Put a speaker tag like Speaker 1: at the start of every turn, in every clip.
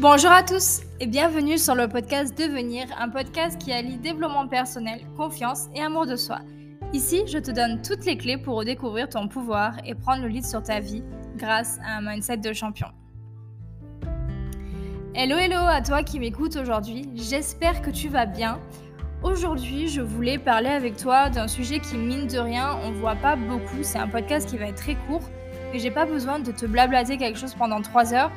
Speaker 1: Bonjour à tous et bienvenue sur le podcast Devenir, un podcast qui allie développement personnel, confiance et amour de soi. Ici, je te donne toutes les clés pour redécouvrir ton pouvoir et prendre le lead sur ta vie grâce à un mindset de champion. Hello hello à toi qui m'écoutes aujourd'hui, j'espère que tu vas bien. Aujourd'hui, je voulais parler avec toi d'un sujet qui, mine de rien, on voit pas beaucoup. C'est un podcast qui va être très court, mais j'ai pas besoin de te blablater quelque chose pendant 3 heures.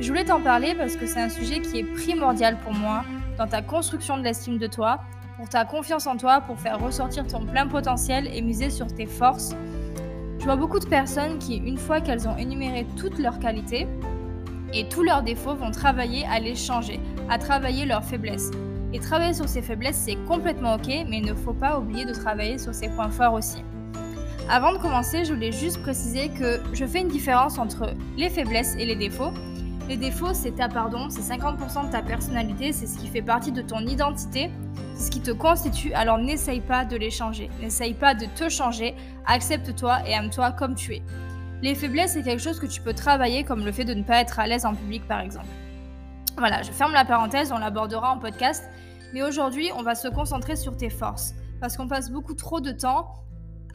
Speaker 1: Je voulais t'en parler parce que c'est un sujet qui est primordial pour moi dans ta construction de l'estime de toi, pour ta confiance en toi, pour faire ressortir ton plein potentiel et miser sur tes forces. Je vois beaucoup de personnes qui, une fois qu'elles ont énuméré toutes leurs qualités et tous leurs défauts, vont travailler à les changer, à travailler leurs faiblesses. Et travailler sur ses faiblesses, c'est complètement ok, mais il ne faut pas oublier de travailler sur ses points forts aussi. Avant de commencer, je voulais juste préciser que je fais une différence entre les faiblesses et les défauts. Les défauts, c'est ta pardon, c'est 50% de ta personnalité, c'est ce qui fait partie de ton identité, c'est ce qui te constitue, alors n'essaye pas de les changer, n'essaye pas de te changer, accepte-toi et aime-toi comme tu es. Les faiblesses, c'est quelque chose que tu peux travailler, comme le fait de ne pas être à l'aise en public par exemple. Voilà, je ferme la parenthèse, on l'abordera en podcast, mais aujourd'hui, on va se concentrer sur tes forces, parce qu'on passe beaucoup trop de temps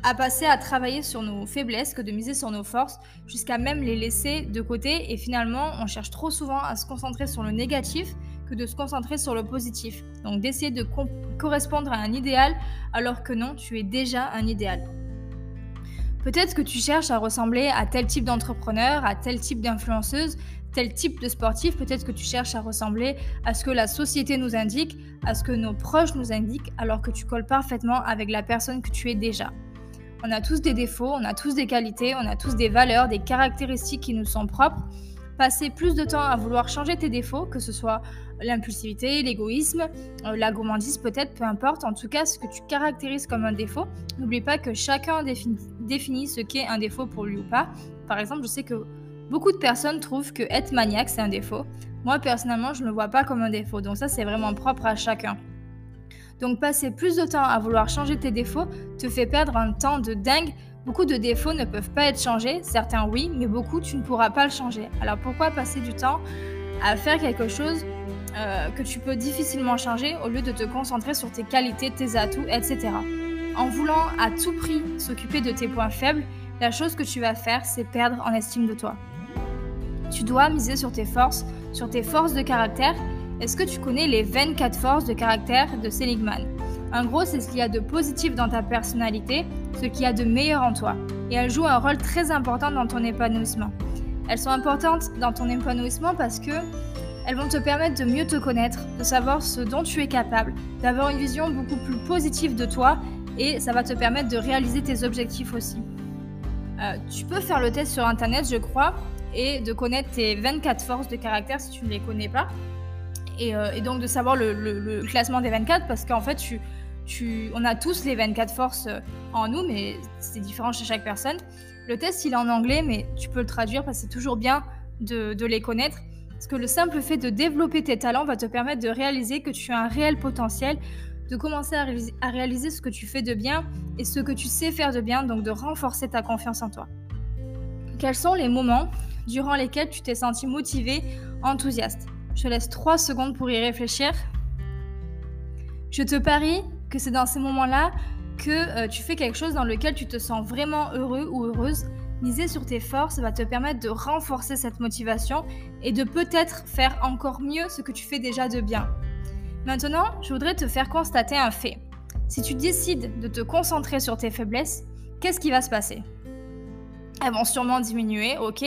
Speaker 1: à passer à travailler sur nos faiblesses que de miser sur nos forces, jusqu'à même les laisser de côté. Et finalement, on cherche trop souvent à se concentrer sur le négatif que de se concentrer sur le positif. Donc d'essayer de correspondre à un idéal alors que non, tu es déjà un idéal. Peut-être que tu cherches à ressembler à tel type d'entrepreneur, à tel type d'influenceuse, tel type de sportif, peut-être que tu cherches à ressembler à ce que la société nous indique, à ce que nos proches nous indiquent, alors que tu colles parfaitement avec la personne que tu es déjà. On a tous des défauts, on a tous des qualités, on a tous des valeurs, des caractéristiques qui nous sont propres. Passer plus de temps à vouloir changer tes défauts, que ce soit l'impulsivité, l'égoïsme, euh, la gourmandise peut-être, peu importe, en tout cas ce que tu caractérises comme un défaut, n'oublie pas que chacun définit, ce qu'est un défaut pour lui ou pas. Par exemple, je sais que beaucoup de personnes trouvent que être maniaque c'est un défaut. Moi personnellement, je ne le vois pas comme un défaut, donc ça c'est vraiment propre à chacun. Donc passer plus de temps à vouloir changer tes défauts te fait perdre un temps de dingue. Beaucoup de défauts ne peuvent pas être changés, certains oui, mais beaucoup tu ne pourras pas le changer. Alors pourquoi passer du temps à faire quelque chose euh, que tu peux difficilement changer au lieu de te concentrer sur tes qualités, tes atouts, etc. En voulant à tout prix s'occuper de tes points faibles, la chose que tu vas faire, c'est perdre en estime de toi. Tu dois miser sur tes forces, sur tes forces de caractère est-ce que tu connais les 24 forces de caractère de Seligman? En gros, c'est ce qu'il y a de positif dans ta personnalité, ce qu'il y a de meilleur en toi. Et elles jouent un rôle très important dans ton épanouissement. Elles sont importantes dans ton épanouissement parce que elles vont te permettre de mieux te connaître, de savoir ce dont tu es capable, d'avoir une vision beaucoup plus positive de toi et ça va te permettre de réaliser tes objectifs aussi. Euh, tu peux faire le test sur internet, je crois, et de connaître tes 24 forces de caractère si tu ne les connais pas. Euh, et, donc de savoir le, classement des 24 parce qu'en fait, on a tous les 24 forces euh, en nous, mais c'est différent chez chaque personne. Le test, il est en anglais, mais tu peux le traduire parce que c'est toujours bien de, les connaître. Parce que le simple fait de développer tes talents va te permettre de réaliser que tu as un réel potentiel, de commencer à, à réaliser ce que tu fais de bien et ce que tu sais faire de bien, donc de renforcer ta confiance en toi. Quels sont les moments durant lesquels tu t'es senti motivé, enthousiaste? Je laisse 3 secondes pour y réfléchir. Je te parie que c'est dans ces moments-là que euh, tu fais quelque chose dans lequel tu te sens vraiment heureux ou heureuse. Miser sur tes forces va te permettre de renforcer cette motivation et de peut-être faire encore mieux ce que tu fais déjà de bien. Maintenant, je voudrais te faire constater un fait. Si tu décides de te concentrer sur tes faiblesses, qu'est-ce qui va se passer? Elles vont sûrement diminuer, ok,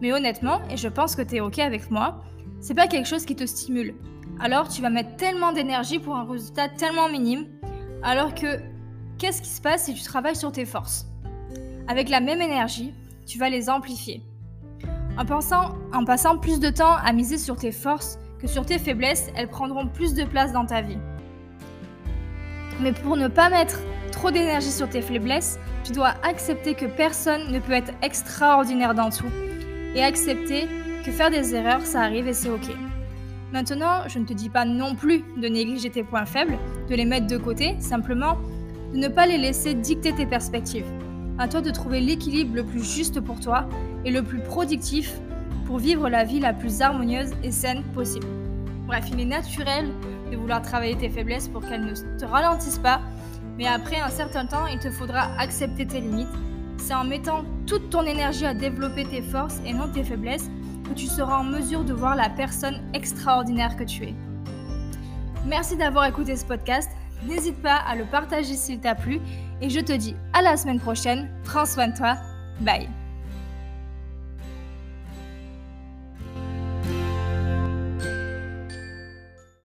Speaker 1: mais honnêtement, et je pense que tu es ok avec moi, c'est pas quelque chose qui te stimule. Alors tu vas mettre tellement d'énergie pour un résultat tellement minime, alors que qu'est-ce qui se passe si tu travailles sur tes forces? Avec la même énergie, tu vas les amplifier. En, en passant plus de temps à miser sur tes forces que sur tes faiblesses, elles prendront plus de place dans ta vie. Mais pour ne pas mettre trop d'énergie sur tes faiblesses, tu dois accepter que personne ne peut être extraordinaire dans tout et accepter que faire des erreurs, ça arrive et c'est ok. Maintenant, je ne te dis pas non plus de négliger tes points faibles, de les mettre de côté, simplement de ne pas les laisser dicter tes perspectives. À toi de trouver l'équilibre le plus juste pour toi et le plus productif pour vivre la vie la plus harmonieuse et saine possible. Bref, il est naturel de vouloir travailler tes faiblesses pour qu'elles ne te ralentissent pas, mais après un certain temps, il te faudra accepter tes limites. C'est en mettant toute ton énergie à développer tes forces et non tes faiblesses que tu seras en mesure de voir la personne extraordinaire que tu es. Merci d'avoir écouté ce podcast. N'hésite pas à le partager s'il t'a plu et je te dis à la semaine prochaine. Prends soin de toi. Bye.